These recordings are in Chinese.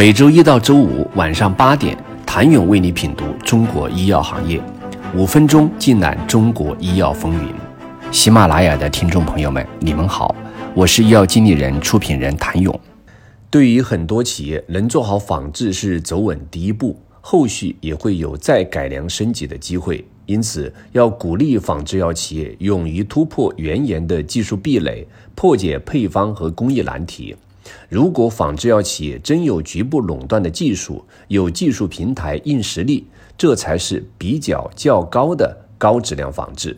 每周一到周五晚上八点，谭勇为你品读中国医药行业，五分钟尽览中国医药风云。喜马拉雅的听众朋友们，你们好，我是医药经理人、出品人谭勇。对于很多企业，能做好仿制是走稳第一步，后续也会有再改良升级的机会。因此，要鼓励仿制药企业勇于突破原研的技术壁垒，破解配方和工艺难题。如果仿制药企业真有局部垄断的技术，有技术平台、硬实力，这才是比较较高的高质量仿制。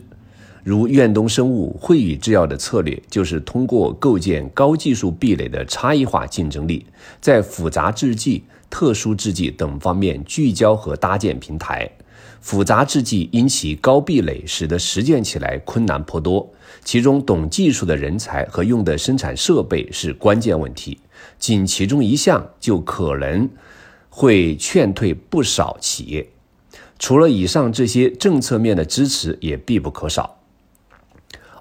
如院东生物、汇宇制药的策略，就是通过构建高技术壁垒的差异化竞争力，在复杂制剂、特殊制剂等方面聚焦和搭建平台。复杂制剂因其高壁垒，使得实践起来困难颇多。其中，懂技术的人才和用的生产设备是关键问题。仅其中一项，就可能会劝退不少企业。除了以上这些政策面的支持，也必不可少。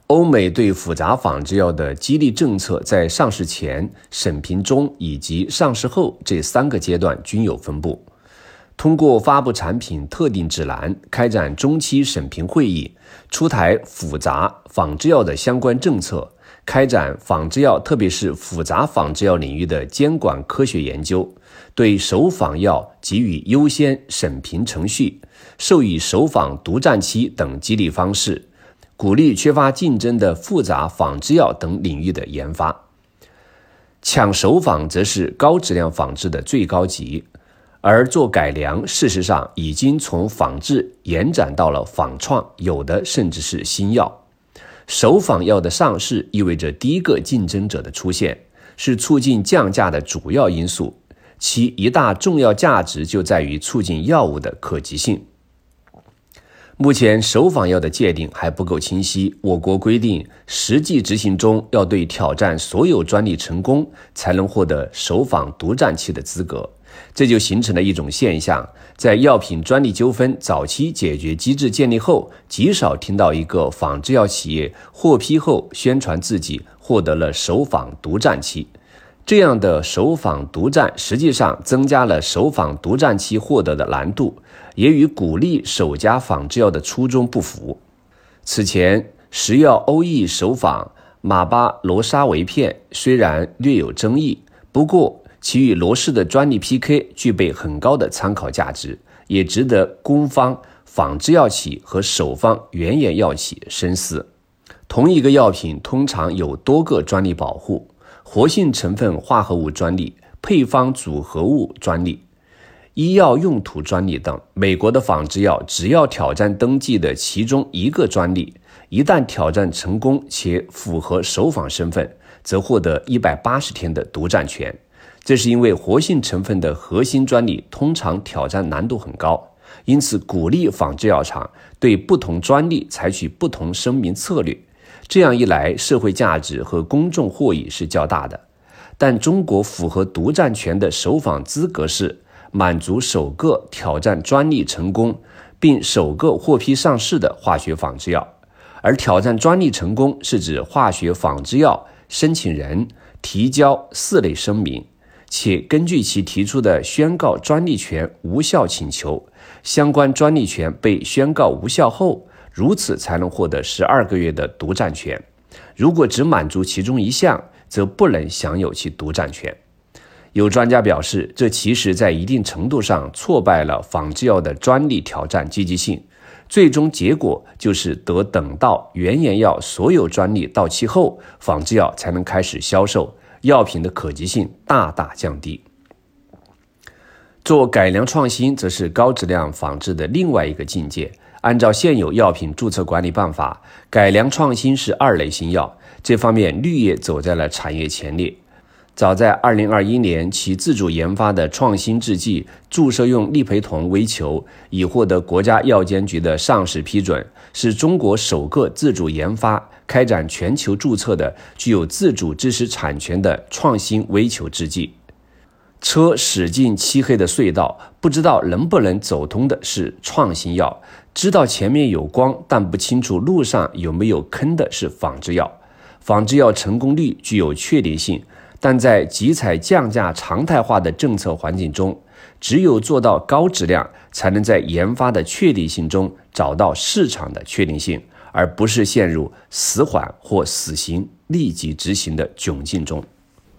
欧美对复杂仿制药的激励政策，在上市前、审评中以及上市后这三个阶段均有分布。通过发布产品特定指南、开展中期审评会议、出台复杂仿制药的相关政策、开展仿制药特别是复杂仿制药领域的监管科学研究，对首仿药给予优先审评程序、授予首仿独占期等激励方式，鼓励缺乏竞争的复杂仿制药等领域的研发。抢首仿则是高质量仿制的最高级。而做改良，事实上已经从仿制延展到了仿创，有的甚至是新药。首仿药的上市意味着第一个竞争者的出现，是促进降价的主要因素。其一大重要价值就在于促进药物的可及性。目前首仿药的界定还不够清晰，我国规定实际执行中要对挑战所有专利成功才能获得首仿独占期的资格。这就形成了一种现象：在药品专利纠纷早期解决机制建立后，极少听到一个仿制药企业获批后宣传自己获得了首仿独占期。这样的首仿独占，实际上增加了首仿独占期获得的难度，也与鼓励首家仿制药的初衷不符。此前，食药欧意首仿马巴罗沙韦片虽然略有争议，不过。其与罗氏的专利 PK 具备很高的参考价值，也值得公方仿制药企和首方原研药企深思。同一个药品通常有多个专利保护：活性成分化合物专利、配方组合物专利、医药用途专利等。美国的仿制药只要挑战登记的其中一个专利，一旦挑战成功且符合首仿身份，则获得一百八十天的独占权。这是因为活性成分的核心专利通常挑战难度很高，因此鼓励仿制药厂对不同专利采取不同声明策略。这样一来，社会价值和公众获益是较大的。但中国符合独占权的首仿资格是满足首个挑战专利成功并首个获批上市的化学仿制药，而挑战专利成功是指化学仿制药申请人提交四类声明。且根据其提出的宣告专利权无效请求，相关专利权被宣告无效后，如此才能获得十二个月的独占权。如果只满足其中一项，则不能享有其独占权。有专家表示，这其实在一定程度上挫败了仿制药的专利挑战积极性。最终结果就是得等到原研药所有专利到期后，仿制药才能开始销售。药品的可及性大大降低。做改良创新，则是高质量仿制的另外一个境界。按照现有药品注册管理办法，改良创新是二类新药，这方面绿叶走在了产业前列。早在2021年，其自主研发的创新制剂注射用利培酮微球已获得国家药监局的上市批准，是中国首个自主研发、开展全球注册的具有自主知识产权的创新微球制剂。车驶进漆黑的隧道，不知道能不能走通的是创新药；知道前面有光，但不清楚路上有没有坑的是仿制药。仿制药成功率具有确定性。但在集采降价常态化的政策环境中，只有做到高质量，才能在研发的确定性中找到市场的确定性，而不是陷入死缓或死刑立即执行的窘境中。